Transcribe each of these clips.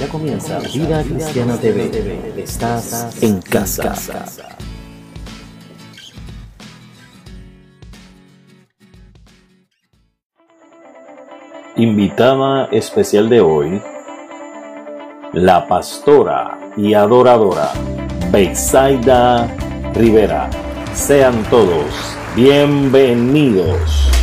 Ya comienza Vida Cristiana TV. Estás en casa. Invitada especial de hoy, la pastora y adoradora Beisaida Rivera. Sean todos bienvenidos.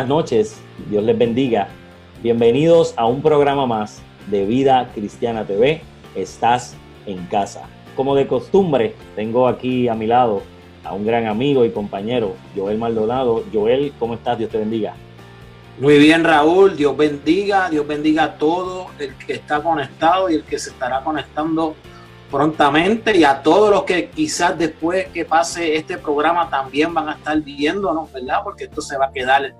Buenas noches, Dios les bendiga. Bienvenidos a un programa más de Vida Cristiana TV. Estás en casa. Como de costumbre, tengo aquí a mi lado a un gran amigo y compañero, Joel Maldonado. Joel, ¿cómo estás? Dios te bendiga. Muy bien, Raúl. Dios bendiga, Dios bendiga a todo el que está conectado y el que se estará conectando prontamente y a todos los que quizás después que pase este programa también van a estar viéndonos, ¿verdad? Porque esto se va a quedar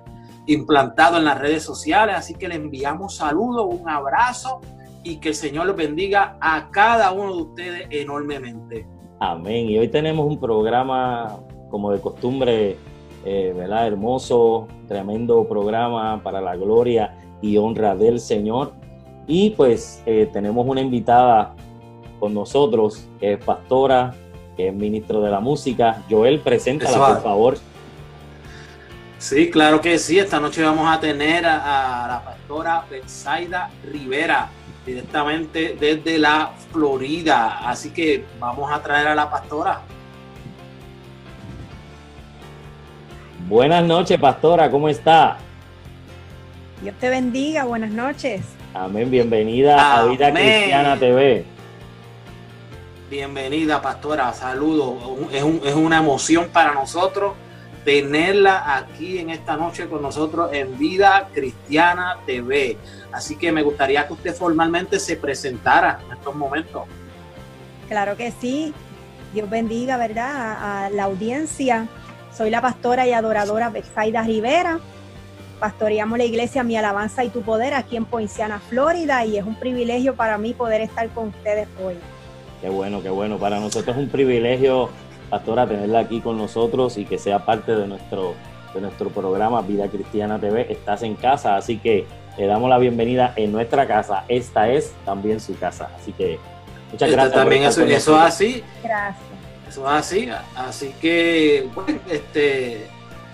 implantado en las redes sociales, así que le enviamos saludos, un abrazo y que el Señor los bendiga a cada uno de ustedes enormemente. Amén. Y hoy tenemos un programa como de costumbre, eh, ¿verdad? Hermoso, tremendo programa para la gloria y honra del Señor. Y pues eh, tenemos una invitada con nosotros, que es pastora, que es ministro de la música. Joel, preséntala, por favor. Sí, claro que sí. Esta noche vamos a tener a, la pastora Betsaida Rivera, directamente desde la Florida. Así que vamos a traer a la pastora. Buenas noches, pastora, ¿cómo está? Dios te bendiga, buenas noches. Amén, bienvenida a Vida Cristiana TV. Bienvenida, pastora. Saludos. Es, es, una emoción para nosotros tenerla aquí en esta noche con nosotros en Vida Cristiana TV. Así que me gustaría que usted formalmente se presentara en estos momentos. Claro que sí. Dios bendiga, ¿verdad? A, la audiencia. Soy la pastora y adoradora Betsaida Rivera. Pastoreamos la iglesia Mi Alabanza y Tu Poder aquí en Poinciana, Florida, y es un privilegio para mí poder estar con ustedes hoy. Qué bueno, qué bueno. Para nosotros es un privilegio, pastora, tenerla aquí con nosotros y que sea parte de nuestro, de nuestro programa Vida Cristiana TV. Estás en casa, así que le damos la bienvenida en nuestra casa. Esta es también su casa. Así que muchas gracias. También eso, eso es así. Gracias. Eso es así. Así que, bueno, este,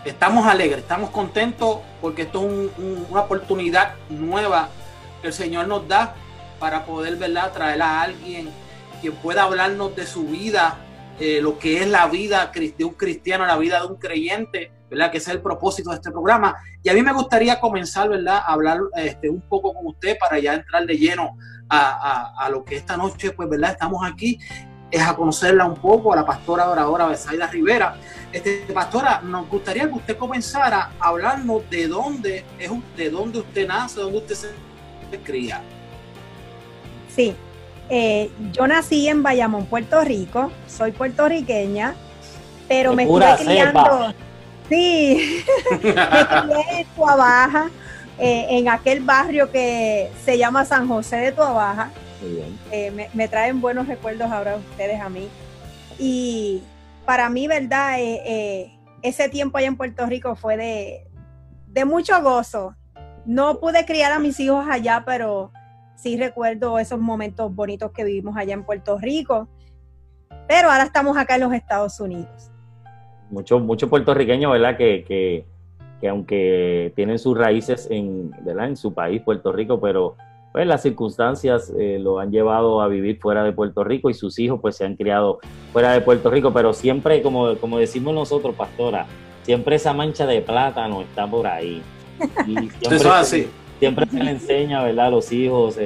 estamos alegres, estamos contentos porque esto es una oportunidad nueva que el Señor nos da para poder, ¿verdad?, traer a alguien quien pueda hablarnos de su vida, eh, lo que es la vida de un cristiano, la vida de un creyente, ¿verdad? Que ese es el propósito de este programa. Y a mí me gustaría comenzar, ¿verdad? A hablar este, un poco con usted para ya entrar de lleno a, lo que esta noche, pues, ¿verdad? Estamos aquí. es a conocerla un poco, a la pastora adoradora Besaida Rivera. Este, pastora, nos gustaría que usted comenzara a hablarnos de dónde es de dónde usted nace, dónde usted se cría. Sí, eh, yo nací en Bayamón, Puerto Rico, soy puertorriqueña, pero me estuve criando. Sí, me crié en Tuabaja, eh, en aquel barrio que se llama San José de Tuabaja. Eh, me, traen buenos recuerdos ahora ustedes a mí. Y para mí, ¿verdad? ese tiempo allá en Puerto Rico fue de, de mucho gozo. No pude criar a mis hijos allá, pero sí recuerdo esos momentos bonitos que vivimos allá en Puerto Rico, pero ahora estamos acá en los Estados Unidos. Muchos mucho puertorriqueños, ¿verdad? Que, que, que, aunque tienen sus raíces en, ¿verdad? en su país, Puerto Rico, pero pues las circunstancias eh, lo han llevado a vivir fuera de Puerto Rico y sus hijos pues se han criado fuera de Puerto Rico, pero siempre, como, como decimos nosotros, pastora, siempre esa mancha de plátano está por ahí. Y Eso es así siempre se le enseña, ¿verdad? A los hijos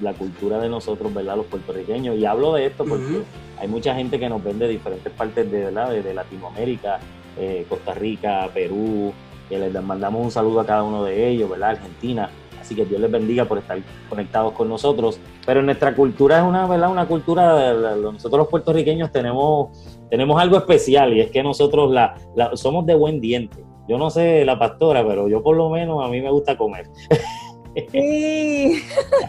la, cultura de nosotros, ¿verdad? Los puertorriqueños. Y hablo de esto porque hay mucha gente que nos ven de diferentes partes de, ¿verdad? de, Latinoamérica, eh, Costa Rica, Perú, que les mandamos un saludo a cada uno de ellos, ¿verdad? Argentina. Así que Dios les bendiga por estar conectados con nosotros. Pero nuestra cultura es una, ¿verdad? Una cultura, nosotros los puertorriqueños tenemos, tenemos algo especial y es que nosotros la, somos de buen diente. Yo no sé la pastora, pero yo por lo menos a mí me gusta comer. Sí.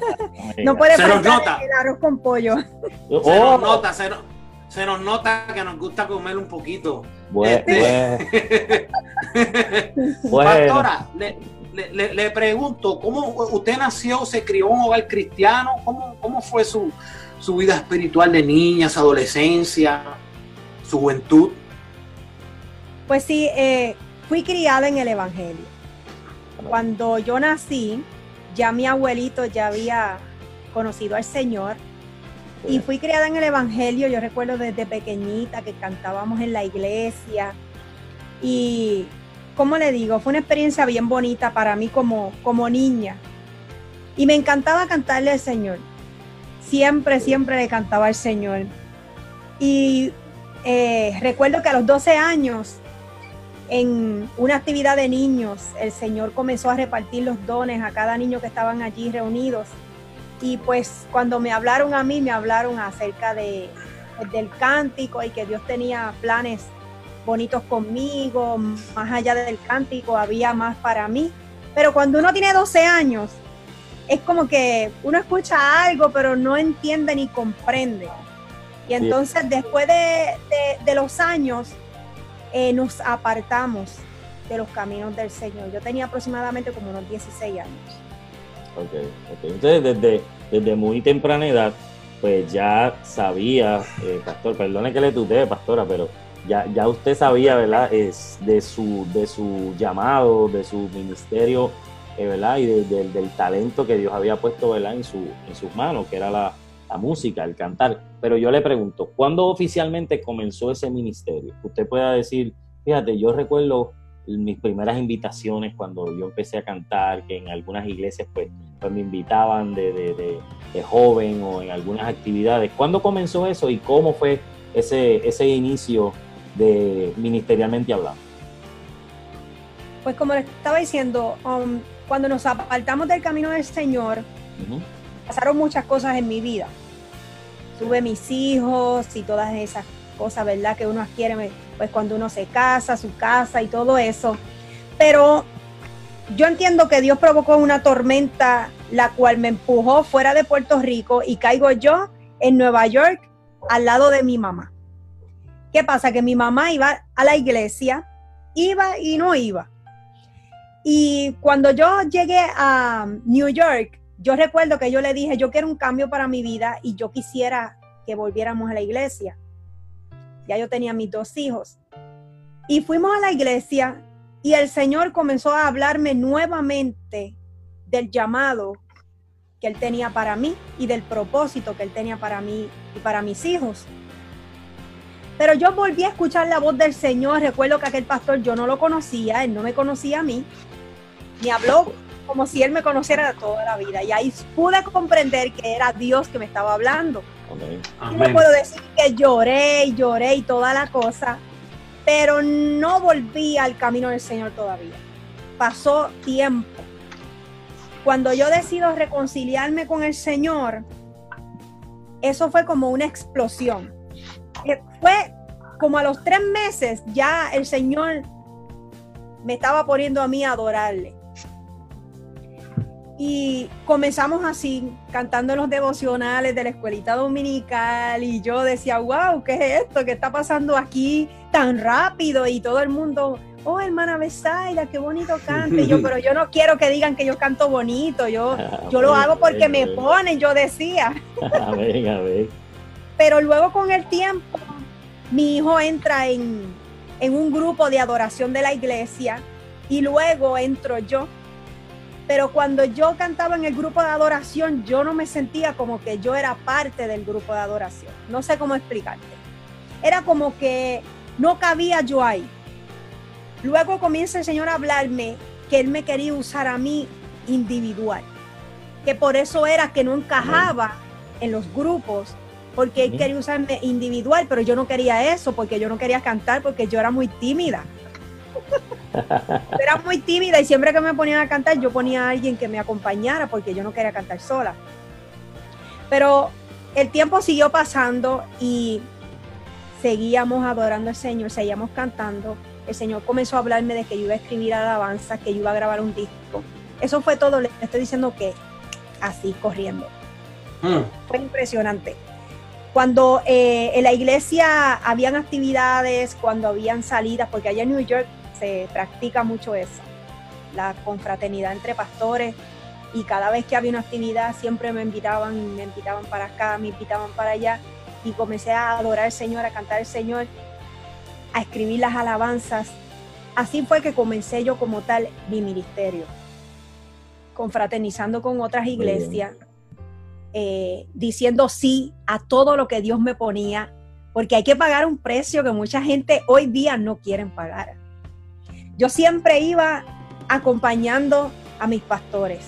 no puede se nos nota. el arroz con pollo. Se nos oh. nota, se nos, nota que nos gusta comer un poquito. Bueno, este, Pastora, le, pregunto, ¿cómo usted nació, se crió en un hogar cristiano? ¿Cómo, cómo fue su, su vida espiritual de niña, su adolescencia, su juventud? Pues sí, eh, fui criada en el Evangelio. Cuando yo nací, ya mi abuelito ya había conocido al Señor y fui criada en el Evangelio. Yo recuerdo desde pequeñita que cantábamos en la iglesia y, como le digo, fue una experiencia bien bonita para mí como, como niña. Y me encantaba cantarle al Señor. Siempre, siempre le cantaba al Señor. Y eh, recuerdo que a los 12 años en una actividad de niños, el Señor comenzó a repartir los dones a cada niño que estaban allí reunidos. Y pues cuando me hablaron a mí, me hablaron acerca de, del cántico y que Dios tenía planes bonitos conmigo, más allá del cántico había más para mí. Pero cuando uno tiene 12 años, es como que uno escucha algo, pero no entiende ni comprende. Y entonces después de, de los años, eh, nos apartamos de los caminos del Señor. Yo tenía aproximadamente como unos 16 años. Ok, ok. Entonces desde, desde muy temprana edad, pues ya sabía, eh, pastor, perdone que le tutee, pastora, pero ya, ya usted sabía, ¿verdad? Es de su, de su llamado, de su ministerio, eh, ¿verdad? Y del talento que Dios había puesto, ¿verdad? En, su, en sus manos, que era la, la música, el cantar. Pero yo le pregunto, ¿cuándo oficialmente comenzó ese ministerio? Usted pueda decir, fíjate, yo recuerdo mis primeras invitaciones cuando yo empecé a cantar, que en algunas iglesias pues, pues me invitaban de, de, de, joven o en algunas actividades. ¿Cuándo comenzó eso y cómo fue ese, ese inicio de ministerialmente hablando? Pues como le estaba diciendo, um, cuando nos apartamos del camino del Señor, pasaron muchas cosas en mi vida. Tuve mis hijos y todas esas cosas, ¿verdad? Que uno adquiere pues cuando uno se casa, su casa y todo eso. Pero yo entiendo que Dios provocó una tormenta la cual me empujó fuera de Puerto Rico y caigo yo en Nueva York al lado de mi mamá. ¿Qué pasa? Que mi mamá iba a la iglesia, iba y no iba. Y cuando yo llegué a New York, yo recuerdo que yo le dije, yo quiero un cambio para mi vida y yo quisiera que volviéramos a la iglesia. Ya yo tenía mis dos hijos. Y fuimos a la iglesia y el Señor comenzó a hablarme nuevamente del llamado que Él tenía para mí y del propósito que Él tenía para mí y para mis hijos. Pero yo volví a escuchar la voz del Señor. Recuerdo que aquel pastor yo no lo conocía, él no me conocía a mí. Me habló como si él me conociera de toda la vida. Y ahí pude comprender que era Dios que me estaba hablando. Y no puedo decir que lloré y lloré y toda la cosa, pero no volví al camino del Señor todavía. Pasó tiempo. Cuando yo decido reconciliarme con el Señor, eso fue como una explosión. Eh, fue como a los tres meses ya el Señor me estaba poniendo a mí a adorarle. Y comenzamos así, cantando los devocionales de la escuelita dominical y yo decía, wow, ¿qué es esto? ¿Qué está pasando aquí tan rápido? Y todo el mundo, oh, hermana Besaida, qué bonito cante. yo, pero yo no quiero que digan que yo canto bonito, yo, ah, yo lo hago porque me ponen, yo decía. a ver, a ver. Pero luego con el tiempo, mi hijo entra en, en un grupo de adoración de la iglesia y luego entro yo pero cuando yo cantaba en el grupo de adoración, yo no me sentía como que yo era parte del grupo de adoración. No sé cómo explicarte. Era como que no cabía yo ahí. Luego comienza el Señor a hablarme que Él me quería usar a mí individual. Que por eso era que no encajaba en los grupos, porque Él quería usarme individual, pero yo no quería eso, porque yo no quería cantar, porque yo era muy tímida. Era muy tímida y siempre que me ponían a cantar yo ponía a alguien que me acompañara porque yo no quería cantar sola. Pero el tiempo siguió pasando y seguíamos adorando al Señor, seguíamos cantando. El Señor comenzó a hablarme de que yo iba a escribir alabanza, que yo iba a grabar un disco. Eso fue todo, le estoy diciendo que así, corriendo. Hmm. Fue impresionante. Cuando eh, en la iglesia habían actividades, cuando habían salidas, porque allá en New York se practica mucho eso, la confraternidad entre pastores y cada vez que había una actividad siempre me invitaban, me invitaban para acá, me invitaban para allá y comencé a adorar al Señor, a cantar al Señor, a escribir las alabanzas. Así fue que comencé yo como tal mi ministerio, confraternizando con otras iglesias, eh, diciendo sí a todo lo que Dios me ponía, porque hay que pagar un precio que mucha gente hoy día no quieren pagar. Yo siempre iba acompañando a mis pastores.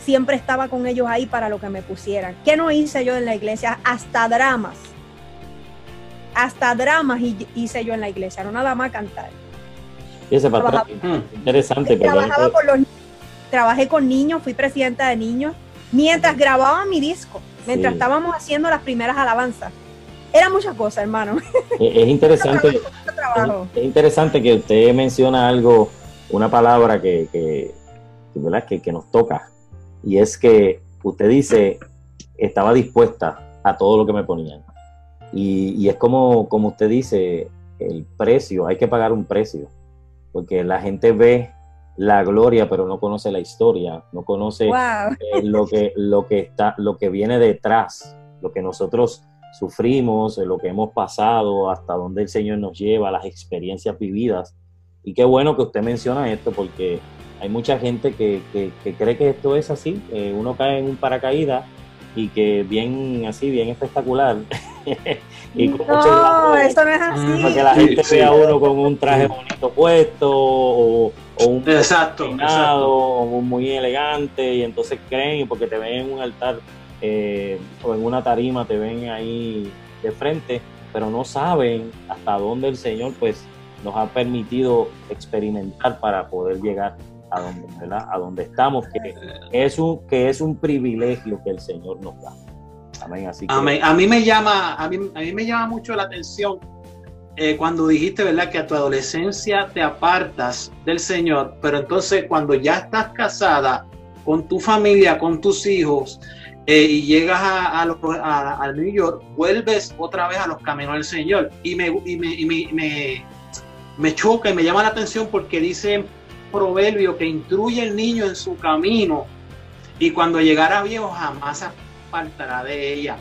Siempre estaba con ellos ahí para lo que me pusieran. ¿Qué no hice yo en la iglesia? Hasta dramas. Hasta dramas hice yo en la iglesia, no nada más cantar. Y ese patrón, interesante. Trabajaba trabajé con niños, fui presidenta de niños, mientras grababa mi disco, mientras estábamos haciendo las primeras alabanzas. Era muchas cosas, hermano. Es, interesante. Es, interesante que usted menciona algo, una palabra que, que, ¿verdad? que, que nos toca. Y es que usted dice, estaba dispuesta a todo lo que me ponían. Y, y, es como, como usted dice, el precio, hay que pagar un precio, porque la gente ve la gloria, pero no conoce la historia, no conoce eh, lo, que, lo, que está, lo que viene detrás, lo que nosotros sufrimos, lo que hemos pasado, hasta dónde el Señor nos lleva, las experiencias vividas. Y qué bueno que usted menciona esto, porque hay mucha gente que, cree que esto es así, uno cae en un paracaídas y que bien así, bien espectacular. y no, eso no es así. Porque la gente ve a uno con un traje bonito puesto o, un exacto, exacto. o muy elegante y entonces creen porque te ven en un altar eh, o en una tarima te ven ahí de frente, pero no saben hasta dónde el Señor pues nos ha permitido experimentar para poder llegar a donde, a donde estamos, que es, un, que es un privilegio que el Señor nos da. Amén. Así A mí me llama, a mí, a mí me llama mucho la atención eh, cuando dijiste, ¿verdad? Que a tu adolescencia te apartas del Señor, pero entonces cuando ya estás casada con tu familia, con tus hijos, eh, y llegas a, a, New York, vuelves otra vez a los caminos del Señor. Y me, y me, y me, me, choca y me llama la atención porque dice proverbio que instruye el niño en su camino y cuando llegara viejo jamás apartará de ella.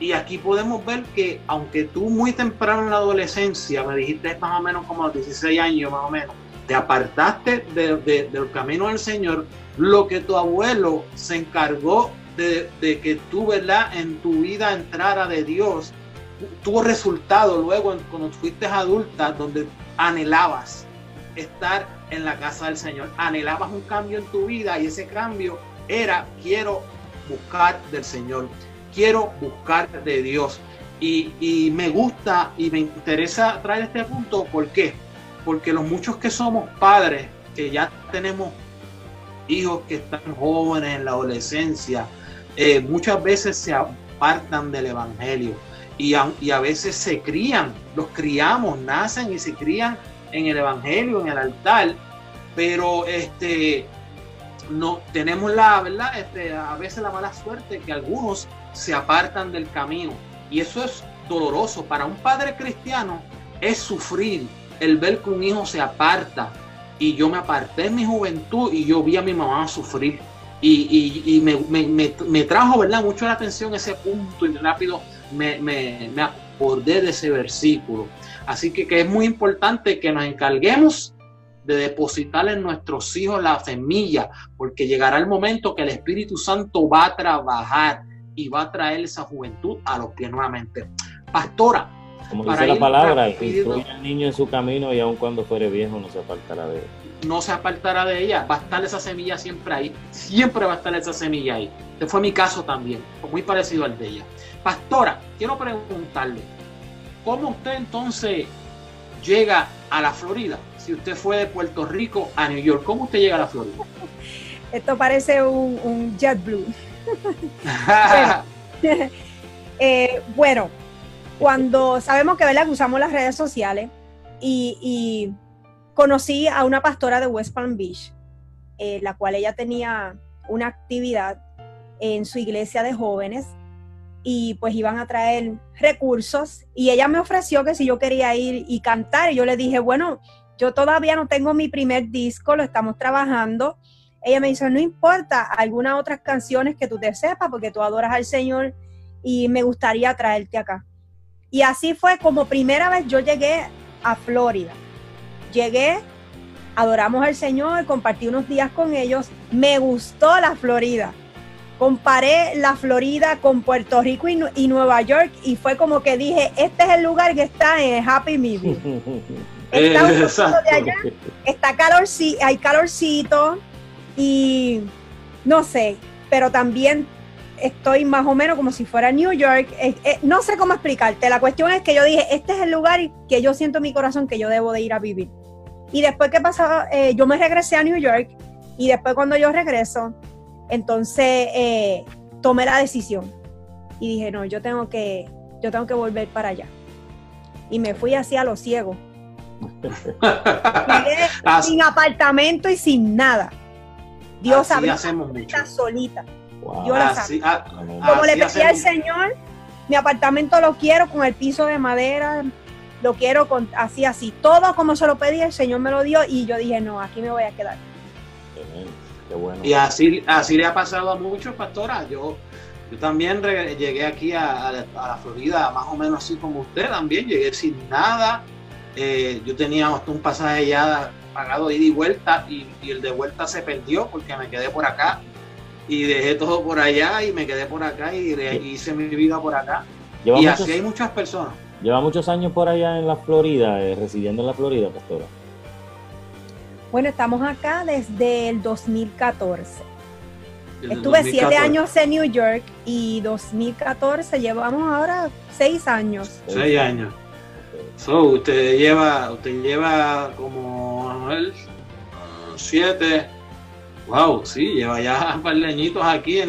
Y aquí podemos ver que aunque tú muy temprano en la adolescencia, me dijiste más o menos como a los 16 años más o menos, te apartaste del camino del Señor, lo que tu abuelo se encargó de, que tú, ¿verdad? En tu vida entrara de Dios, tuvo resultado luego cuando fuiste adulta, donde anhelabas estar en la casa del Señor. Anhelabas un cambio en tu vida y ese cambio era quiero buscar del Señor, quiero buscar de Dios. Y, me gusta y me interesa traer este punto, ¿por qué? Porque los muchos que somos padres, que ya tenemos hijos que están jóvenes en la adolescencia, eh, muchas veces se apartan del Evangelio y a, y a veces se crían, los criamos, nacen y se crían en el Evangelio, en el altar, pero este, no tenemos la verdad, este, a veces la mala suerte que algunos se apartan del camino y eso es doloroso. Para un padre cristiano es sufrir el ver que un hijo se aparta y yo me aparté en mi juventud y yo vi a mi mamá sufrir y, me, trajo verdad mucho la atención ese punto y rápido me, me, acordé de ese versículo así que, que es muy importante que nos encarguemos de depositar en nuestros hijos la semilla, porque llegará el momento que el Espíritu Santo va a trabajar y va a traer esa juventud a los pies nuevamente. Pastora. Como dice la palabra, instruye al niño en su camino y aun cuando fuere viejo no se apartará de él. No se apartará de ella, va a estar esa semilla siempre ahí, siempre va a estar esa semilla ahí. Este fue mi caso también, muy parecido al de ella. Pastora, quiero preguntarle, ¿cómo usted entonces llega a la Florida? si usted fue de Puerto Rico a New York, ¿cómo usted llega a la Florida? Esto parece un, un JetBlue. Eh, bueno, cuando sabemos que, ¿verdad? usamos las redes sociales y, conocí a una pastora de West Palm Beach, eh, la cual ella tenía una actividad en su iglesia de jóvenes y pues iban a traer recursos y ella me ofreció que si yo quería ir y cantar y yo le dije, bueno, yo todavía no tengo mi primer disco, lo estamos trabajando. Ella me dice, no importa, algunas otras canciones que tú te sepas, porque tú adoras al Señor y me gustaría traerte acá. Y así fue como primera vez yo llegué a Florida. Llegué, adoramos al Señor, compartí unos días con ellos, me gustó la Florida. Comparé la Florida con Puerto Rico y, Nueva York y fue como que dije, este es el lugar que está en Happy Meal. Está de allá, está calorcito, hay calorcito y no sé, pero también estoy más o menos como si fuera New York. no sé cómo explicarte. La cuestión es que yo dije, este es el lugar que yo siento en mi corazón que yo debo de ir a vivir. Y después que pasó, eh, yo me regresé a New York y después cuando yo regreso, entonces eh, tomé la decisión y dije, no, yo tengo que, yo tengo que volver para allá. Y me fui así a lo ciego sin apartamento y sin nada. Dios sabe está solita. Yo la ah, Como le pedí al Señor, mi apartamento lo quiero con el piso de madera, lo quiero con así, así. Todo como se lo pedí, el Señor me lo dio y yo dije, no, aquí me voy a quedar. Y así, así le ha pasado a muchos, pastora. Yo, yo también llegué aquí a, la Florida, más o menos así como usted también. Llegué sin nada, eh, yo tenía hasta un pasaje ya pagado ida y vuelta y, el de vuelta se perdió porque me quedé por acá y dejé todo por allá y me quedé por acá y, hice mi vida por acá. y así hay muchas personas. Lleva muchos años por allá en la Florida, eh, residiendo en la Florida, pastora. Bueno, estamos acá desde el 2014. Estuve siete años en New York y 2014 llevamos ahora seis años. Seis años. So, usted lleva, usted lleva como siete, wow, sí, lleva ya un par de añitos aquí en,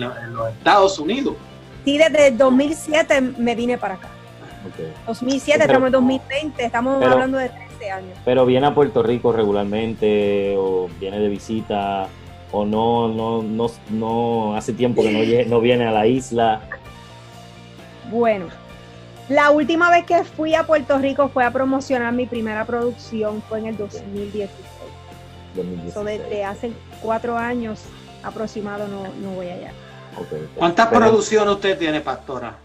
los Estados Unidos. Sí, desde 2007 me vine para acá. 2007, estamos en 2020, estamos hablando de 13 años. Pero viene a Puerto Rico regularmente o viene de visita o no, no, no, no hace tiempo que no, no viene a la isla. Bueno, la última vez que fui a Puerto Rico fue a promocionar mi primera producción, fue en el 2016. 2016. desde hace cuatro años aproximado no, no voy allá. ¿Cuántas producciones usted tiene, Pastora?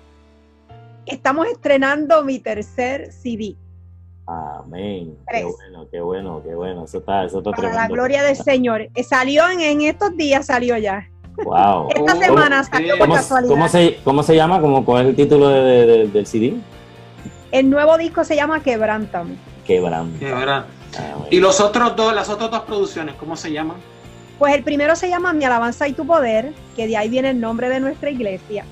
Estamos estrenando mi tercer CD. Amén. Qué bueno, qué bueno, qué bueno. Eso está, eso está Para la gloria del Señor. Eh, salió en, en estos días, salió ya. Wow. Esta semana salió por casualidad. ¿cómo se, ¿Cómo se llama? ¿Cómo, ¿Cuál es el título de, del CD? El nuevo disco se llama Quebrántame. Quebrántame. Ah, y los otros dos, las otras dos producciones, ¿cómo se llaman? Pues el primero se llama Mi alabanza y tu poder, que de ahí viene el nombre de nuestra iglesia.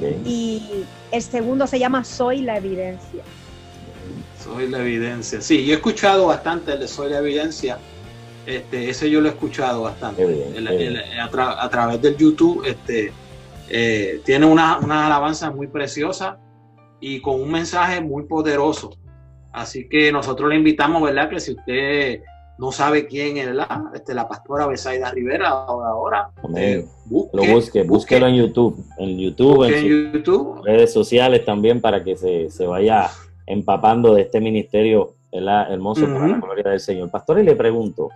Y el segundo se llama Soy la evidencia. Soy la evidencia. Sí, yo he escuchado bastante el de Soy la evidencia. Este, ese yo lo he escuchado bastante. a, través del YouTube. Este, eh, tiene una, una alabanza muy preciosa y con un mensaje muy poderoso. Así que nosotros le invitamos, ¿verdad? Que si usted no sabe quién es la, este, la pastora Besaida Rivera ahora, eh, busque, lo busque, búsquelo en YouTube, en YouTube, en, YouTube. redes sociales también para que se, vaya empapando de este ministerio hermoso para la gloria del Señor. Pastor, y le pregunto,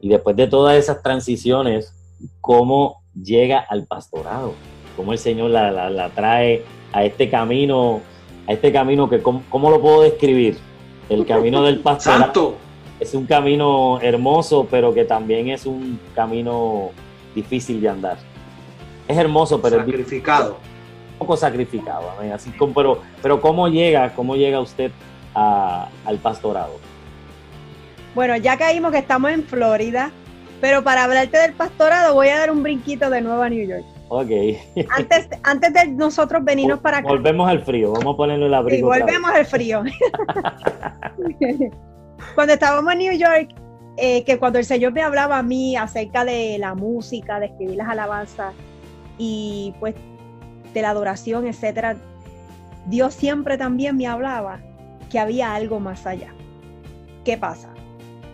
y después de todas esas transiciones, ¿cómo llega al pastorado? ¿Cómo el Señor la, la, trae a este camino, a este camino que, ¿cómo, cómo lo puedo describir? El camino del pastorado. Santo es un camino hermoso, pero que también es un camino difícil de andar. Es hermoso, pero sacrificado. Es un poco sacrificado, así como, pero, pero cómo llega, cómo llega usted al pastorado. Bueno, ya caímos que estamos en Florida, pero para hablarte del pastorado voy a dar un brinquito de nuevo a New York. Ok. Antes, antes de nosotros venirnos para acá. Volvemos al frío, vamos a ponerle el abrigo. Y volvemos al frío. Cuando estábamos en New York, eh, que cuando el Señor me hablaba a mí acerca de la música, de escribir las alabanzas y pues de la adoración, etcétera, Dios siempre también me hablaba que había algo más allá. ¿Qué pasa?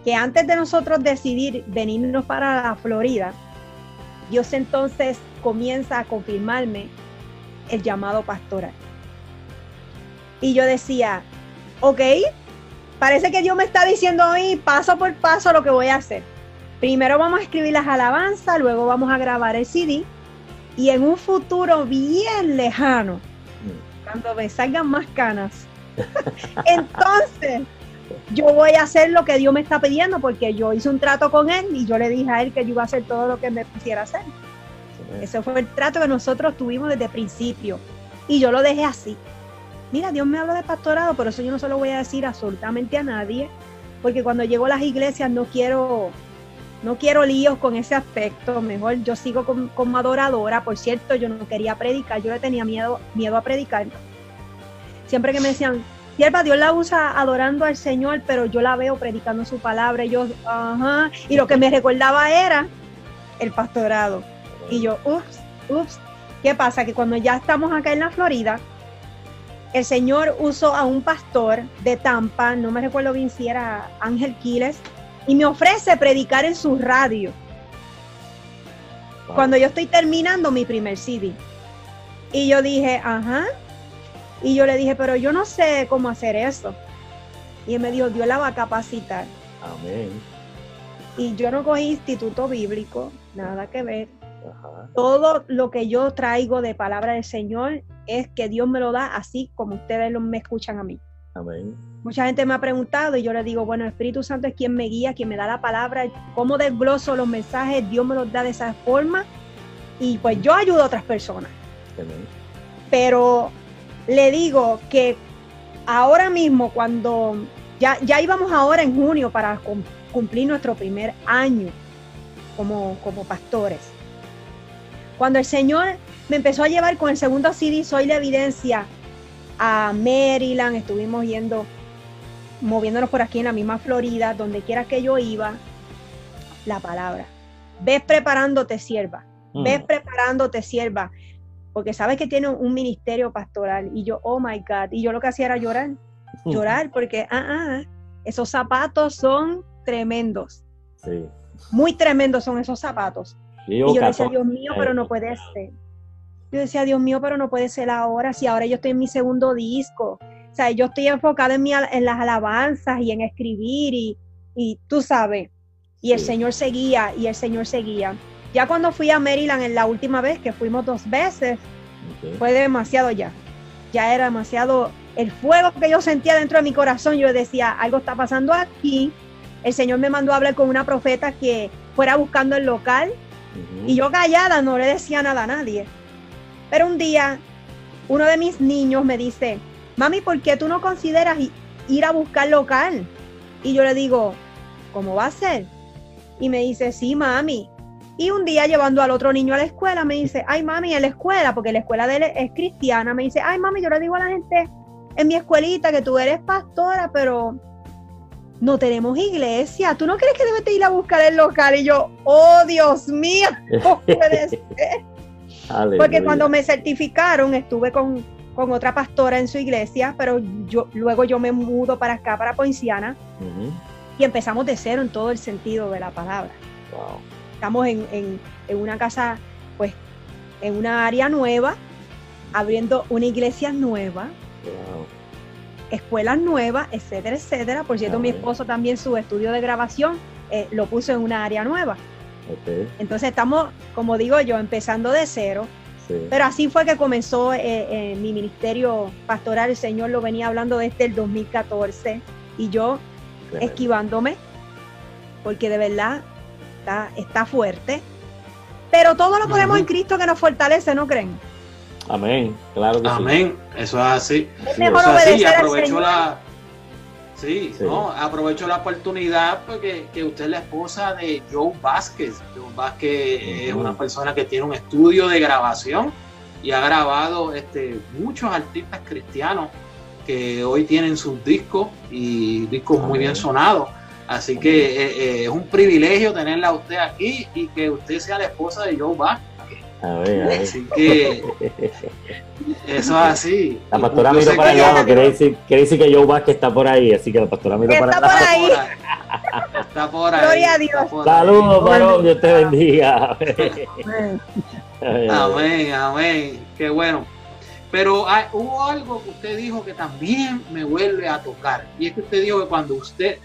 Que antes de nosotros decidir venirnos para la Florida, Dios entonces comienza a confirmarme el llamado pastoral. Y yo decía, ok, Parece que Dios me está diciendo hoy paso por paso lo que voy a hacer. Primero vamos a escribir las alabanzas, luego vamos a grabar el CD y en un futuro bien lejano, cuando me salgan más canas, entonces yo voy a hacer lo que Dios me está pidiendo porque yo hice un trato con Él y yo le dije a Él que yo iba a hacer todo lo que me pusiera hacer. Ese fue el trato que nosotros tuvimos desde el principio y yo lo dejé así mira, Dios me habla de pastorado, pero eso yo no se lo voy a decir absolutamente a nadie, porque cuando llego a las iglesias no quiero, no quiero líos con ese aspecto, mejor yo sigo como, adoradora, por cierto, yo no quería predicar, yo le tenía miedo, miedo a predicar. Siempre que me decían, sierva, Dios la usa adorando al Señor, pero yo la veo predicando su palabra, y yo, ajá, y lo que me recordaba era el pastorado. Y yo, ups, ups, ¿qué pasa? Que cuando ya estamos acá en la Florida, el Señor usó a un pastor de Tampa, no me recuerdo bien si era Ángel Quiles, y me ofrece predicar en su radio. Cuando yo estoy terminando mi primer CD. Y yo dije, ajá. Y yo le dije, pero yo no sé cómo hacer eso. Y él me dijo, Dios la va a capacitar. Amén. Y yo no cogí instituto bíblico, nada que ver. Todo lo que yo traigo de palabra del Señor es que Dios me lo da así como ustedes me escuchan a mí. Amén. Mucha gente me ha preguntado y yo le digo, bueno, el Espíritu Santo es quien me guía, quien me da la palabra, cómo desgloso los mensajes, Dios me los da de esa forma y pues yo ayudo a otras personas. Pero le digo que ahora mismo, cuando ya, ya íbamos ahora en junio para cumplir nuestro primer año como, como pastores, cuando el Señor me empezó a llevar con el segundo CD, Soy la Evidencia, a Maryland, estuvimos yendo, moviéndonos por aquí en la misma Florida, donde quiera que yo iba, la palabra. Ves preparándote, sierva. Mm. Ves preparándote, sierva. Porque sabes que tiene un ministerio pastoral. Y yo, oh my God. Y yo lo que hacía era llorar. Llorar, porque, ah, ah, esos zapatos son tremendos. Sí. Muy tremendos son esos zapatos. Y yo decía, Dios mío, pero no puede ser. Yo decía, Dios mío, pero no puede ser ahora, si ahora yo estoy en mi segundo disco. O sea, yo estoy enfocada en, mi, en las alabanzas y en escribir y, y tú sabes. Y el Señor seguía y el Señor seguía. Ya cuando fui a Maryland en la última vez, que fuimos dos veces, fue demasiado ya. Ya era demasiado el fuego que yo sentía dentro de mi corazón. Yo decía, algo está pasando aquí. El Señor me mandó a hablar con una profeta que fuera buscando el local. Y yo callada no le decía nada a nadie. Pero un día, uno de mis niños me dice, mami, ¿por qué tú no consideras ir a buscar local? Y yo le digo, ¿cómo va a ser? Y me dice, sí, mami. Y un día llevando al otro niño a la escuela, me dice, ay, mami, en la escuela, porque la escuela de él es cristiana, me dice, ay, mami, yo le digo a la gente en mi escuelita que tú eres pastora, pero no tenemos iglesia. ¿Tú no crees que debes ir a buscar el local? Y yo, oh, Dios mío, no puede ser. Porque cuando me certificaron, estuve con, otra pastora en su iglesia, pero yo luego yo me mudo para acá, para Poinciana, y empezamos de cero en todo el sentido de la palabra. Estamos en, una casa, pues, en una área nueva, abriendo una iglesia nueva, escuelas nuevas, etcétera, etcétera. Por cierto, mi esposo también su estudio de grabación eh, lo puso en una área nueva. Entonces estamos, como digo yo, empezando de cero. Pero así fue que comenzó eh, mi ministerio pastoral. El Señor lo venía hablando desde el 2014 y yo esquivándome, porque de verdad está, está fuerte. Pero todo lo podemos en Cristo que nos fortalece, ¿no creen? Amén, claro que Amén, eso es así. Es mejor obedecer aprovecho la Sí, no, aprovecho la oportunidad porque que usted es la esposa de Joe Vázquez. Joe Vázquez es una persona que tiene un estudio de grabación y ha grabado este, muchos artistas cristianos que hoy tienen sus discos y discos muy bien sonados. Así que eh, eh, es un privilegio tenerla a usted aquí y que usted sea la esposa de Joe Vázquez. A ver, a ver. Así que eso es así. La pastora miró para allá, quiere decir, quiere decir que Joe Vázquez está por ahí, así que la pastora miró para allá. Está por ahí. Está por ahí. Gloria a Dios. Saludos, varón, Dios te bendiga. amén, amén. Qué bueno. Pero hay, hubo algo que usted dijo que también me vuelve a tocar. Y es que usted dijo que cuando usted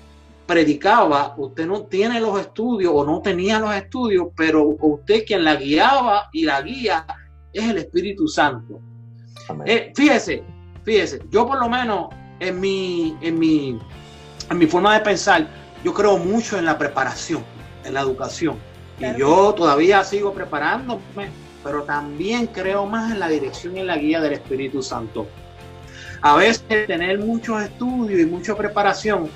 predicaba, usted no tiene los estudios o no tenía los estudios, pero usted quien la guiaba y la guía es el Espíritu Santo. Eh, fíjese, fíjese, yo por lo menos en mi, en mi, en mi forma de pensar, yo creo mucho en la preparación, en la educación. Y yo todavía sigo preparándome, pero también creo más en la dirección y en la guía del Espíritu Santo. A veces tener muchos estudios y mucha preparación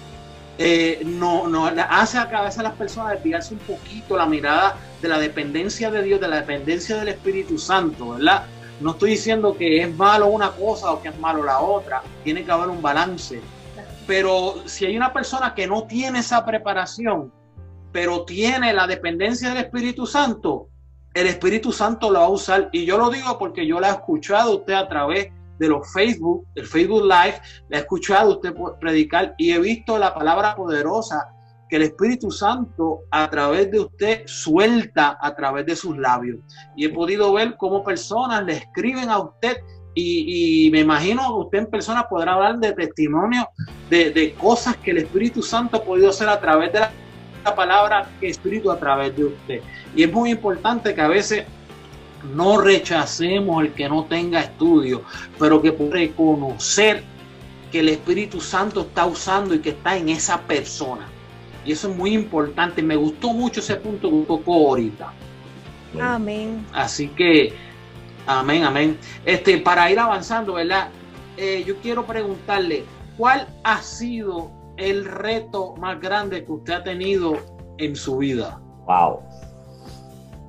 eh, no, no hace a cabeza a las personas desviarse un poquito la mirada de la dependencia de Dios, de la dependencia del Espíritu Santo, ¿verdad? No estoy diciendo que es malo una cosa o que es malo la otra, tiene que haber un balance. Pero si hay una persona que no tiene esa preparación, pero tiene la dependencia del Espíritu Santo, el Espíritu Santo lo va a usar. Y yo lo digo porque yo la he escuchado a usted a través los Facebook, el Facebook Live, le he escuchado usted predicar y he visto la palabra poderosa que el Espíritu Santo a través de usted suelta a través de sus labios. Y he podido ver cómo personas le escriben a usted y, me imagino que usted en persona podrá hablar de testimonio de, de, cosas que el Espíritu Santo ha podido hacer a través de la, la palabra que Espíritu a través de usted. Y es muy importante que a veces no rechacemos el que no tenga estudio, pero que por reconocer que el Espíritu Santo está usando y que está en esa persona. Y eso es muy importante. Me gustó mucho ese punto que tocó ahorita. Amén. Así que, amén, amén. Este, para ir avanzando, ¿verdad? Eh, yo quiero preguntarle, ¿cuál ha sido el reto más grande que usted ha tenido en su vida? Wow.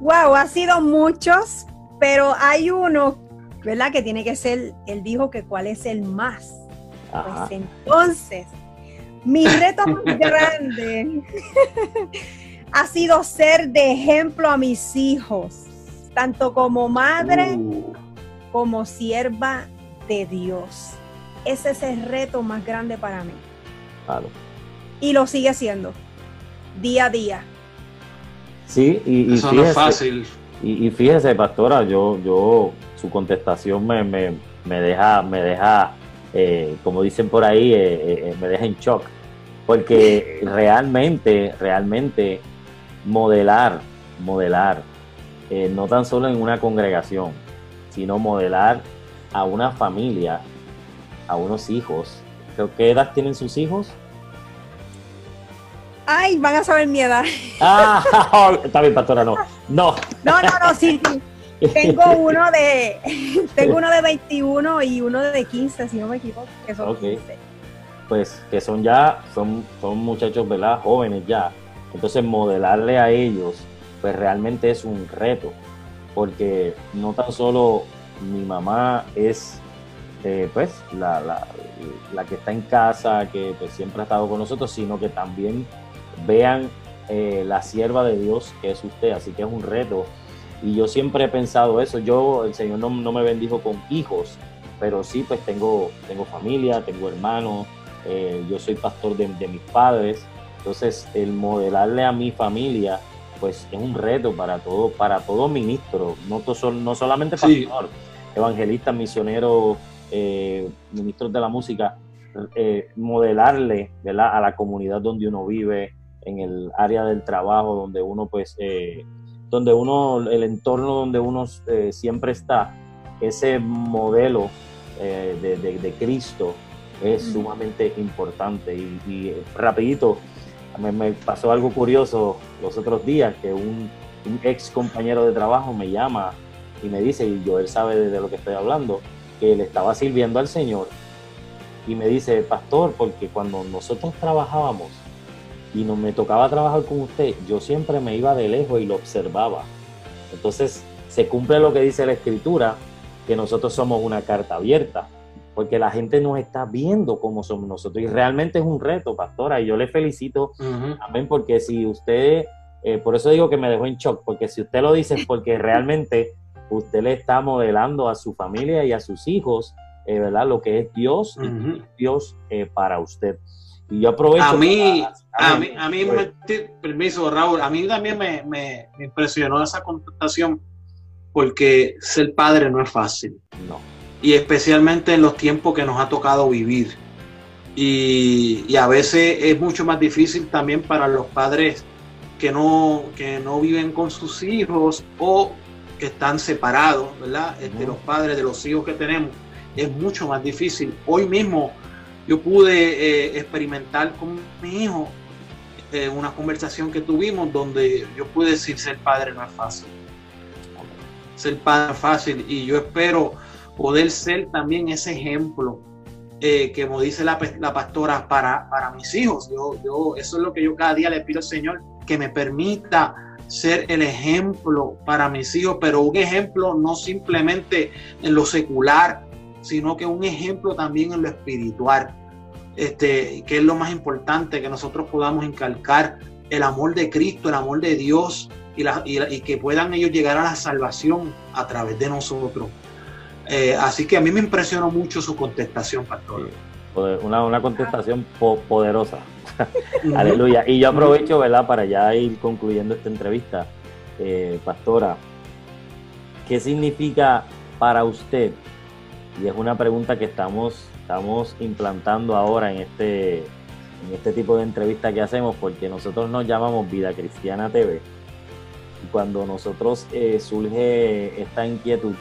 Wow, ha sido muchos, pero hay uno, ¿verdad? Que tiene que ser, él dijo que cuál es el más. Pues entonces, mi reto más grande ha sido ser de ejemplo a mis hijos, tanto como madre uh. como sierva de Dios. Ese es el reto más grande para mí. Claro. Y lo sigue siendo, día a día. Sí, y, Eso no es fácil. Y, fíjese, pastora, yo, yo, su contestación me, me, me deja, me deja eh, como dicen por ahí, eh, eh, me deja en shock. Porque realmente, realmente, modelar, modelar, no tan solo en una congregación, sino modelar a una familia, a unos hijos. ¿Qué edad tienen sus hijos? Ay, van a saber mi edad. Ah, está bien, pastora, no. No. No, no, no, sí, Tengo uno de tengo uno de 21 y uno de 15, si no me equivoco, que son pues que son ya, son, son muchachos, ¿verdad? Jóvenes ya. Entonces modelarle a ellos, pues realmente es un reto, porque no tan solo mi mamá es, eh, pues, la, la, la, que está en casa, que pues, siempre ha estado con nosotros, sino que también vean eh, la sierva de Dios que es usted, así que es un reto. Y yo siempre he pensado eso, yo, el Señor no, no me bendijo con hijos, pero sí, pues tengo, tengo familia, tengo hermanos, eh, yo soy pastor de, mis padres, entonces el modelarle a mi familia, pues es un reto para todo, para todo ministro, no, no solamente pastor, evangelista, misionero, eh, ministros de la música, eh, modelarle a la comunidad donde uno vive, en el área del trabajo, donde uno pues, donde uno, el entorno donde uno siempre está, ese modelo de, de Cristo es sumamente importante. Y, rapidito, me, pasó algo curioso los otros días, que un, ex compañero de trabajo me llama y me dice, y yo él sabe de lo que estoy hablando, que él estaba sirviendo al Señor y me dice, pastor, porque cuando nosotros trabajábamos y no me tocaba trabajar con usted, yo siempre me iba de lejos y lo observaba. Entonces se cumple lo que dice la escritura, que nosotros somos una carta abierta porque la gente nos está viendo como somos nosotros y realmente es un reto, pastora, y yo le felicito, amén, porque si usted, eh, por eso digo que me dejó en shock, porque si usted lo dice es porque realmente usted le está modelando a su familia y a sus hijos, eh, ¿verdad? Lo que es Dios, y Dios eh, para usted. Y yo aprovecho. A mí, a mí, a mí me, permiso, Raúl, a mí también me, me impresionó esa contestación porque ser padre no es fácil. No y especialmente en los tiempos que nos ha tocado vivir. Y, a veces es mucho más difícil también para los padres que no, que no viven con sus hijos o que están separados, ¿verdad? Este, los padres de los hijos que tenemos. Es mucho más difícil. Hoy mismo yo pude eh, experimentar con mi hijo eh, una conversación que tuvimos donde yo pude decir ser padre no es fácil. Ser padre es fácil y yo espero poder ser también ese ejemplo eh, que como dice la, pastora, para, para mis hijos. Yo, yo, eso es lo que yo cada día le pido al Señor, que me permita ser el ejemplo para mis hijos, pero un ejemplo no simplemente en lo secular, sino que un ejemplo también en lo espiritual, este, que es lo más importante, que nosotros podamos encalcar el amor de Cristo, el amor de Dios y, y que puedan ellos llegar a la salvación a través de nosotros. Eh, así que a mí me impresionó mucho su contestación, pastor. Una, una contestación poderosa. Aleluya. Y yo aprovecho, ¿verdad?, para ya ir concluyendo esta entrevista. Eh, pastora, ¿qué significa para usted? Y es una pregunta que estamos, estamos implantando ahora en este, en este tipo de entrevista que hacemos, porque nosotros nos llamamos Vida Cristiana TV. Y cuando nosotros eh, surge esta inquietud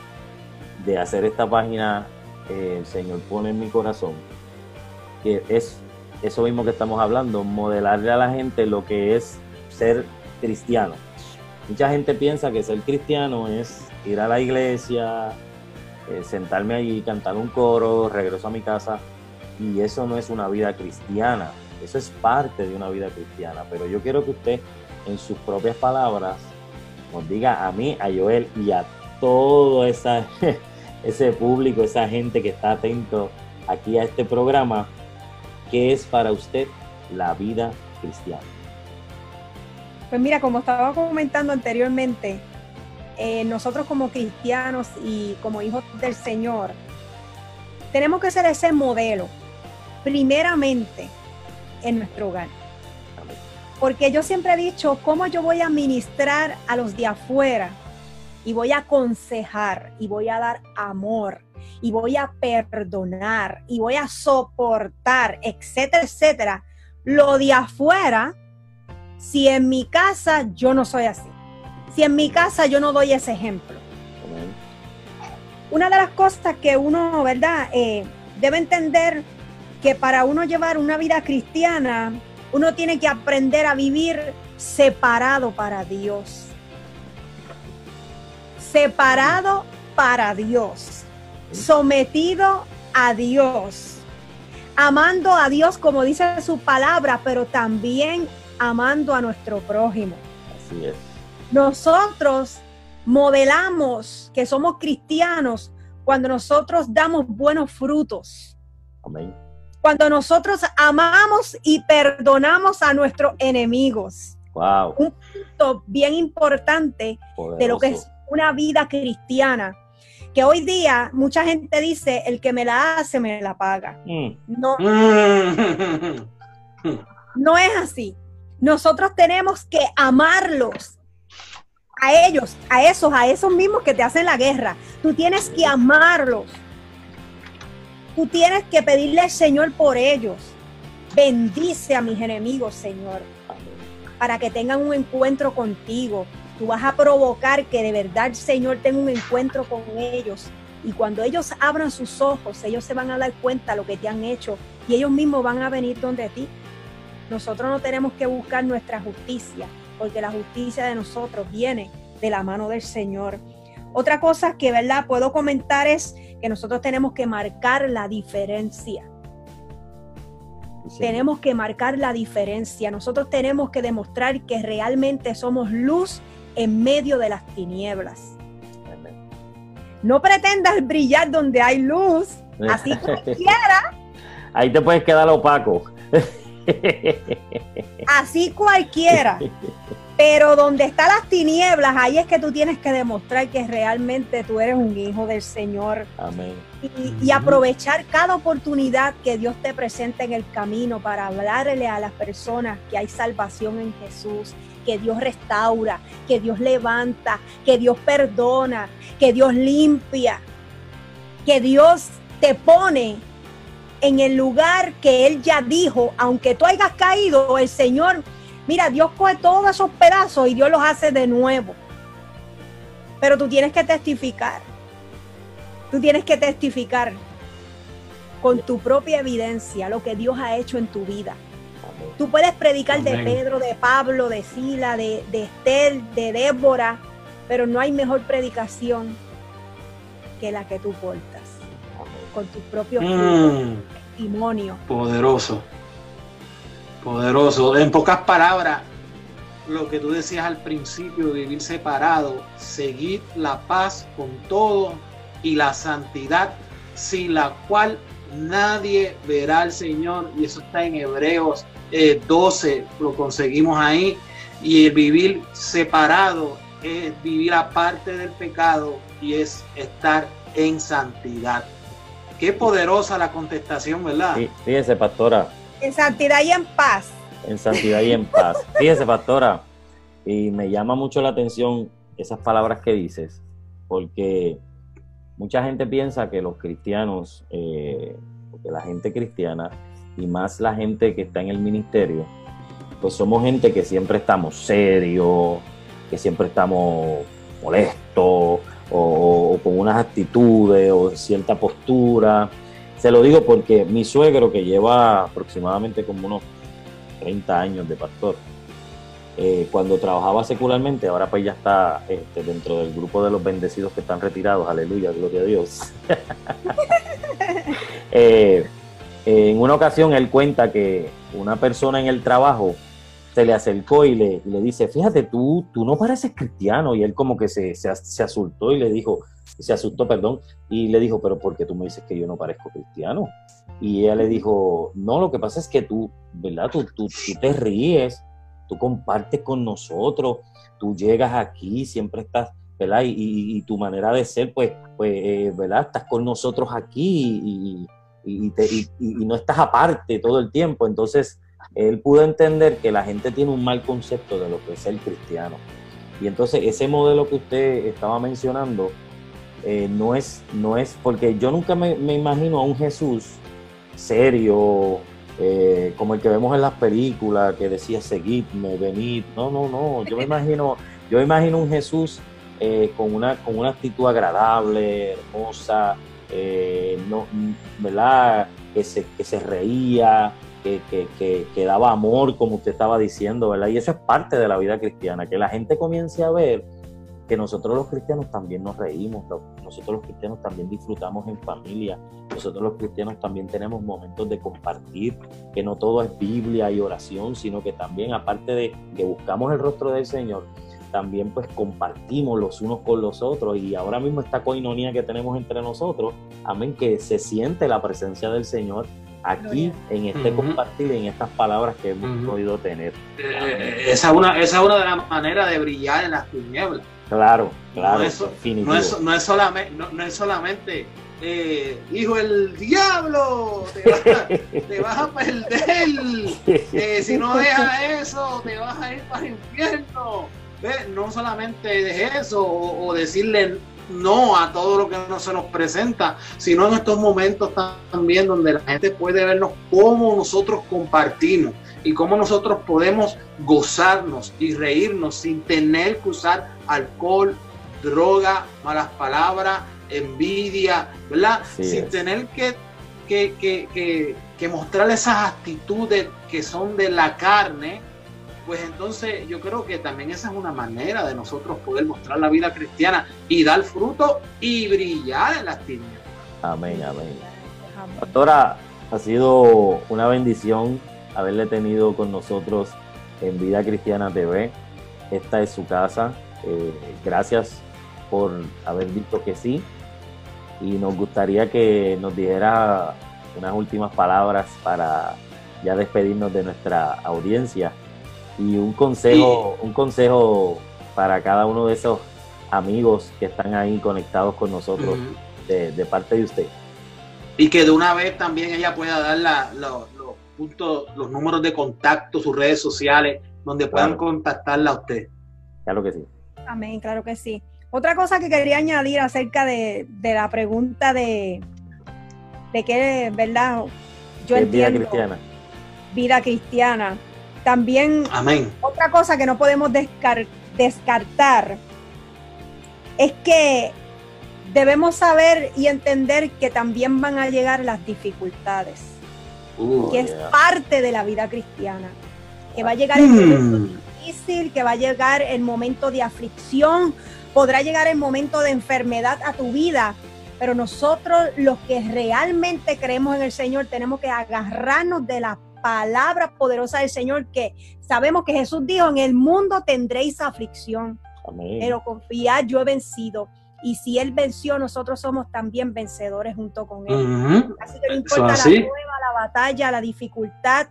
de hacer esta página, eh, el Señor pone en mi corazón, que es eso mismo que estamos hablando, modelarle a la gente lo que es ser cristiano. Mucha gente piensa que ser cristiano es ir a la iglesia, eh, sentarme allí, cantar un coro, regreso a mi casa, y eso no es una vida cristiana, eso es parte de una vida cristiana, pero yo quiero que usted en sus propias palabras nos diga a mí, a Joel y a todo esa ese público, esa gente que está atento aquí a este programa, ¿qué es para usted la vida cristiana? Pues mira, como estaba comentando anteriormente, eh, nosotros como cristianos y como hijos del Señor, tenemos que ser ese modelo, primeramente en nuestro hogar. Porque yo siempre he dicho, ¿cómo yo voy a ministrar a los de afuera y voy a aconsejar y voy a dar amor y voy a perdonar y voy a soportar, etcétera, etcétera, lo de afuera, si en mi casa yo no soy así, si en mi casa yo no doy ese ejemplo. Una de las cosas que uno, ¿verdad? Eh, debe entender que para uno llevar una vida cristiana, uno tiene que aprender a vivir separado para Dios separado para Dios, sometido a Dios. amando a Dios como dice su palabra, pero también amando a nuestro prójimo. Así es. Nosotros modelamos que somos cristianos cuando nosotros damos buenos frutos. Amén. Cuando nosotros amamos y perdonamos a nuestros enemigos. Wow. Un punto bien importante de lo que es una vida cristiana. Que hoy día mucha gente dice, el que me la hace, me la paga. Mm. No, no es así. Nosotros tenemos que amarlos a ellos, a esos, a esos mismos que te hacen la guerra. Tú tienes que amarlos. Tú tienes que pedirle al Señor por ellos. Bendice a mis enemigos, Señor, para que tengan un encuentro contigo. Tú vas a provocar que de verdad Señor tenga un encuentro con ellos. Y cuando ellos abran sus ojos, ellos se van a dar cuenta de lo que te han hecho y ellos mismos van a venir donde ti. Nosotros no tenemos que buscar nuestra justicia, porque la justicia de nosotros viene de la mano del Señor. Otra cosa que, ¿verdad? Puedo comentar es que nosotros tenemos que marcar la diferencia. Tenemos que marcar la diferencia. Nosotros tenemos que demostrar que realmente somos luz en medio de las tinieblas. No pretendas brillar donde hay luz, así cualquiera. Ahí te puedes quedar opaco. Así cualquiera. Pero donde están las tinieblas, ahí es que tú tienes que demostrar que realmente tú eres un hijo del Señor. Amén. Y, aprovechar cada oportunidad que Dios te presente en el camino para hablarle a las personas que hay salvación en Jesús, que Dios restaura, que Dios levanta, que Dios perdona, que Dios limpia, que Dios te pone en el lugar que Él ya dijo, aunque tú hayas caído, el Señor, mira, Dios coge todos esos pedazos y Dios los hace de nuevo. Pero tú tienes que testificar. Tú tienes que testificar con tu propia evidencia lo que Dios ha hecho en tu vida. Tú puedes predicar de Pedro, de Pablo, de Sila, de, de Estel, de Débora, pero no hay mejor predicación que la que tú portas con tu propio mm. testimonio. Poderoso. Poderoso. En pocas palabras, lo que tú decías al principio, vivir separado, seguir la paz con todo y la santidad, sin la cual nadie verá al Señor. Y eso está en Hebreos 12, eh, lo conseguimos ahí. Y el vivir separado es vivir aparte del pecado y es estar en santidad. Qué poderosa la contestación, ¿verdad? Sí, fíjese, pastora. En santidad y en paz. En santidad y en paz. Fíjese, pastora, y me llama mucho la atención esas palabras que dices, porque mucha gente piensa que los cristianos, eh, porque la gente cristiana y más la gente que está en el ministerio, pues somos gente que siempre estamos serios, que siempre estamos molestos, o, con unas actitudes o cierta postura. Se lo digo porque mi suegro, que lleva aproximadamente como unos 30 años de pastor, eh, cuando trabajaba secularmente, ahora pues ya está este, dentro del grupo de los bendecidos que están retirados, aleluya, gloria a Dios. Eh, en una ocasión él cuenta que una persona en el trabajo se le acercó y le, le, dice, fíjate, tú, tú no pareces cristiano. Y él como que se, se, se, asustó y le dijo, se asustó, perdón, y le dijo, pero ¿por qué tú me dices que yo no parezco cristiano? Y ella le dijo, no, lo que pasa es que tú, ¿verdad? Tú, tú, tú te ríes, tú compartes con nosotros, tú llegas aquí, siempre estás, ¿verdad? Y, y, tu manera de ser, pues, pues eh, ¿verdad? Estás con nosotros aquí y, y no estás aparte todo el tiempo. Entonces, él pudo entender que la gente tiene un mal concepto de lo que es el cristiano. Y entonces ese modelo que usted estaba mencionando eh, no, es, no es, porque yo nunca me, imagino a un Jesús serio, eh, como el que vemos en las películas, que decía seguidme, venid. No, no, no. Yo me imagino, yo me imagino un Jesús eh, con, una, con una actitud agradable, hermosa, no, ¿verdad? Que se, que se reía, que, daba amor, como usted estaba diciendo, ¿verdad? Y eso es parte de la vida cristiana, que la gente comience a ver que nosotros los cristianos también nos reímos, nosotros los cristianos también disfrutamos en familia, nosotros los cristianos también tenemos momentos de compartir, que no todo es Biblia y oración, sino que también aparte de que buscamos el rostro del Señor, también pues compartimos los unos con los otros y ahora mismo esta coinonía que tenemos entre nosotros, amén, que se siente la presencia del Señor aquí en este compartir, en estas palabras que hemos podido tener. Eh, eh, esa, es una, esa es una de las maneras de brillar en las tinieblas. Claro, claro. No es, no es, no es solamente, no, es solamente eh, hijo el diablo, te vas, a perder. si no dejas eso, te vas a ir para el infierno. No solamente de eso, o decirle no a todo lo que no se nos presenta, sino en estos momentos también donde la gente puede vernos cómo nosotros compartimos y cómo nosotros podemos gozarnos y reírnos sin tener que usar alcohol, droga, malas palabras, envidia, ¿verdad? sin tener que, que, que, que mostrar esas actitudes que son de la carne, pues entonces yo creo que también esa es una manera de nosotros poder mostrar la vida cristiana y dar fruto y brillar en las tinieblas. Amén, amén. Pastora, ha sido una bendición haberle tenido con nosotros en Vida Cristiana TV. Esta es su casa. Eh, gracias por haber dicho que sí. Y nos gustaría que nos diera unas últimas palabras para ya despedirnos de nuestra audiencia y un consejo, un consejo para cada uno de esos amigos que están ahí conectados con nosotros de, parte de usted. Y que de una vez también ella pueda dar la, los puntos, los números de contacto, sus redes sociales, donde puedan contactarla a usted. Claro que sí. Amén, claro que sí. Otra cosa que quería añadir acerca de, la pregunta de, de qué, ¿verdad? Yo entiendo. Vida cristiana. Vida cristiana también otra cosa que no podemos descartar es que debemos saber y entender que también van a llegar las dificultades, uh, que es parte de la vida cristiana, que va a llegar el momento hmm. difícil, que va a llegar el momento de aflicción, podrá llegar el momento de enfermedad a tu vida, pero nosotros los que realmente creemos en el Señor tenemos que agarrarnos de la palabra poderosa del Señor que sabemos que Jesús dijo, en el mundo tendréis aflicción, pero confiad, yo he vencido. Y si Él venció, nosotros somos también vencedores junto con Él. Así que no importa la prueba, la batalla, la dificultad,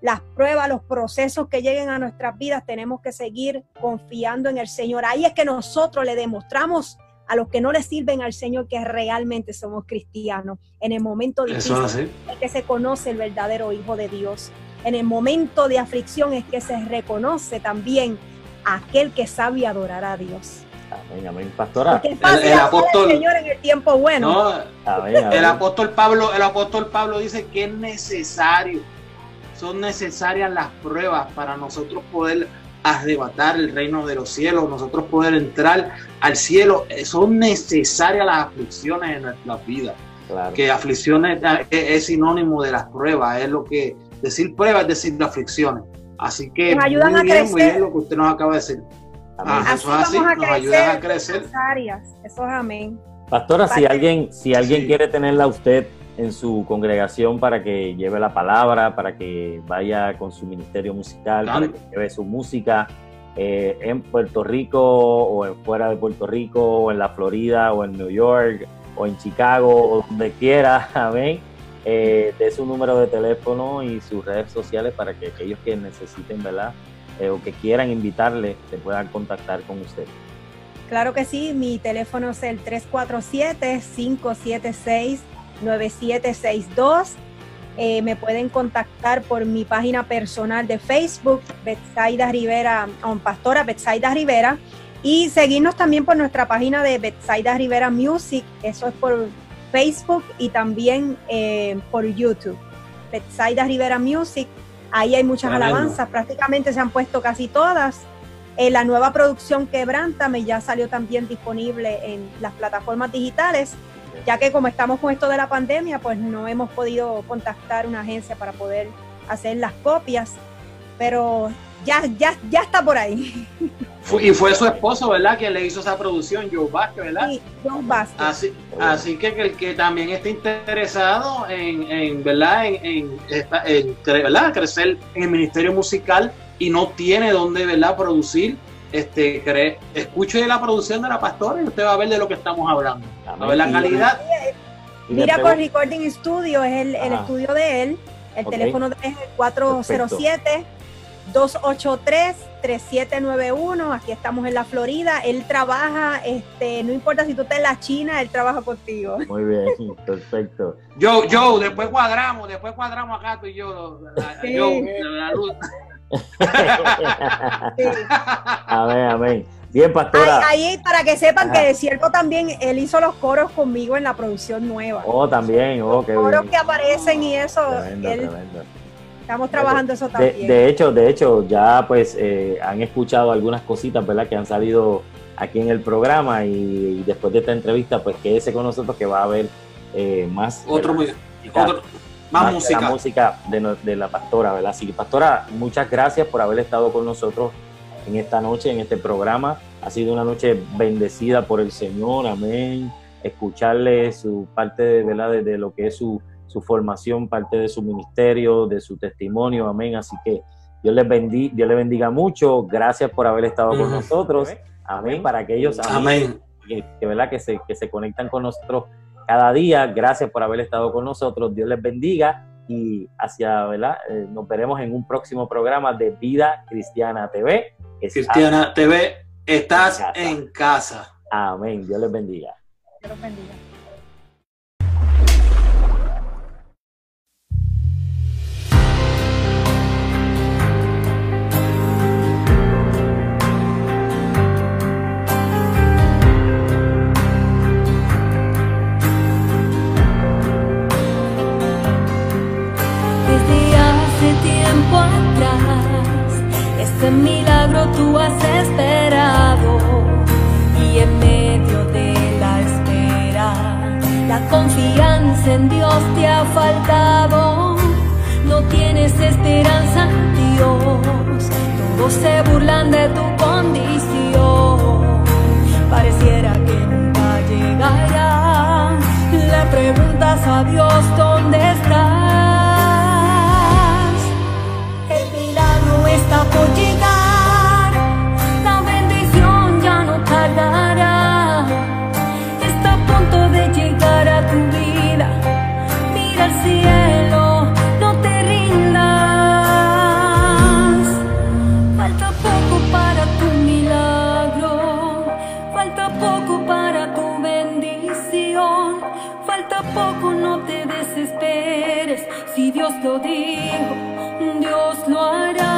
las pruebas, los procesos que lleguen a nuestras vidas, tenemos que seguir confiando en el Señor. Ahí es que nosotros le demostramos a los que no le sirven al Señor que realmente somos cristianos. En el momento difícil es que se conoce el verdadero Hijo de Dios. En el momento de aflicción es que se reconoce también aquel que sabe adorar a Dios. Amén, amén, pastora. el, apóstol, Señor en el tiempo bueno. El apóstol Pablo, el apóstol Pablo dice que es necesario, son necesarias las pruebas para nosotros poder arrebatar el reino de los cielos, nosotros poder entrar al cielo, eh, son necesarias las aflicciones en nuestras vidas. Que aflicciones eh, es, sinónimo de las pruebas, es lo que decir pruebas es decir aflicciones. Así que nos ayudan muy, a bien, muy bien lo que usted nos acaba de decir. Ah, eso es así, nos ayudan a crecer. Áreas. Eso es amén. Pastora, si alguien, si alguien quiere tenerla a usted en su congregación para que lleve la palabra, para que vaya con su ministerio musical, para que lleve su música eh, en Puerto Rico o en fuera de Puerto Rico o en la Florida o en New York o en Chicago o donde quiera, amén. Eh, de su número de teléfono y sus redes sociales para que aquellos que necesiten, ¿verdad? Eh, o que quieran invitarle, se puedan contactar con usted. Claro que sí, mi teléfono es el 347 576 9762. Eh, me pueden contactar por mi página personal de Facebook, Betsaida Rivera, um, Pastora Betsaida Rivera, y seguirnos también por nuestra página de Betsaida Rivera Music, eso es por Facebook y también eh, por YouTube. Betsaida Rivera Music, ahí hay muchas alabanzas, prácticamente se han puesto casi todas. Eh, la nueva producción Quebrántame ya salió también disponible en las plataformas digitales ya que como estamos con esto de la pandemia, pues no hemos podido contactar una agencia para poder hacer las copias, pero ya, ya, ya está por ahí. Y fue su esposo, ¿verdad? Quien le hizo esa producción, Joe Vázquez, ¿verdad? Sí, Joe Vázquez. Así, así que el que también está interesado en, en ¿verdad? En, en, ¿verdad? crecer en el ministerio musical y no tiene dónde, ¿verdad? Producir, este, cree, escuche la producción de la pastora y usted va a ver de lo que estamos hablando. A ver la calidad. Mira por Recording Studio, es el, el estudio de él. El teléfono es el 407 283-3791. Aquí estamos en la Florida. Él trabaja, este, no importa si tú estás en la China, él trabaja contigo. Muy bien, perfecto. Yo, yo, después cuadramos, después cuadramos acá tú y yo. yo la luz. Amén, amén. Bien, pastora. Ahí, para que sepan que de cierto también él hizo los coros conmigo en la producción nueva. Oh, también, oh, Los coros que aparecen y eso. Tremendo, tremendo. Estamos trabajando eso también. De, hecho, de hecho, ya pues eh, han escuchado algunas cositas, ¿verdad? Que han salido aquí en el programa y, después de esta entrevista, pues quédese con nosotros que va a haber eh, más. Otro, más, música. La música de, la pastora, ¿verdad? Así que, pastora, muchas gracias por haber estado con nosotros en esta noche, en este programa. Ha sido una noche bendecida por el Señor, amén. Escucharle su parte, ¿verdad? de lo que es su su formación, parte de su ministerio, de su testimonio, amén. Así que Dios les bendiga, Dios les bendiga mucho. Gracias por haber estado con nosotros, amén. Para aquellos amén. Que, ¿verdad? Que, se, que se conectan con nosotros cada día, gracias por haber estado con nosotros. Dios les bendiga y hacia, ¿verdad? Eh, nos veremos en un próximo programa de Vida Cristiana TV. Cristiana TV, estás en casa. Amén. Dios les bendiga. Dios les bendiga. Este milagro tú has esperado y en medio de la espera la confianza en Dios te ha faltado. No tienes esperanza en Dios, todos se burlan de tu condición. Pareciera que nunca llegará. Le preguntas a Dios dónde está Dios lo dijo, Dios lo hará.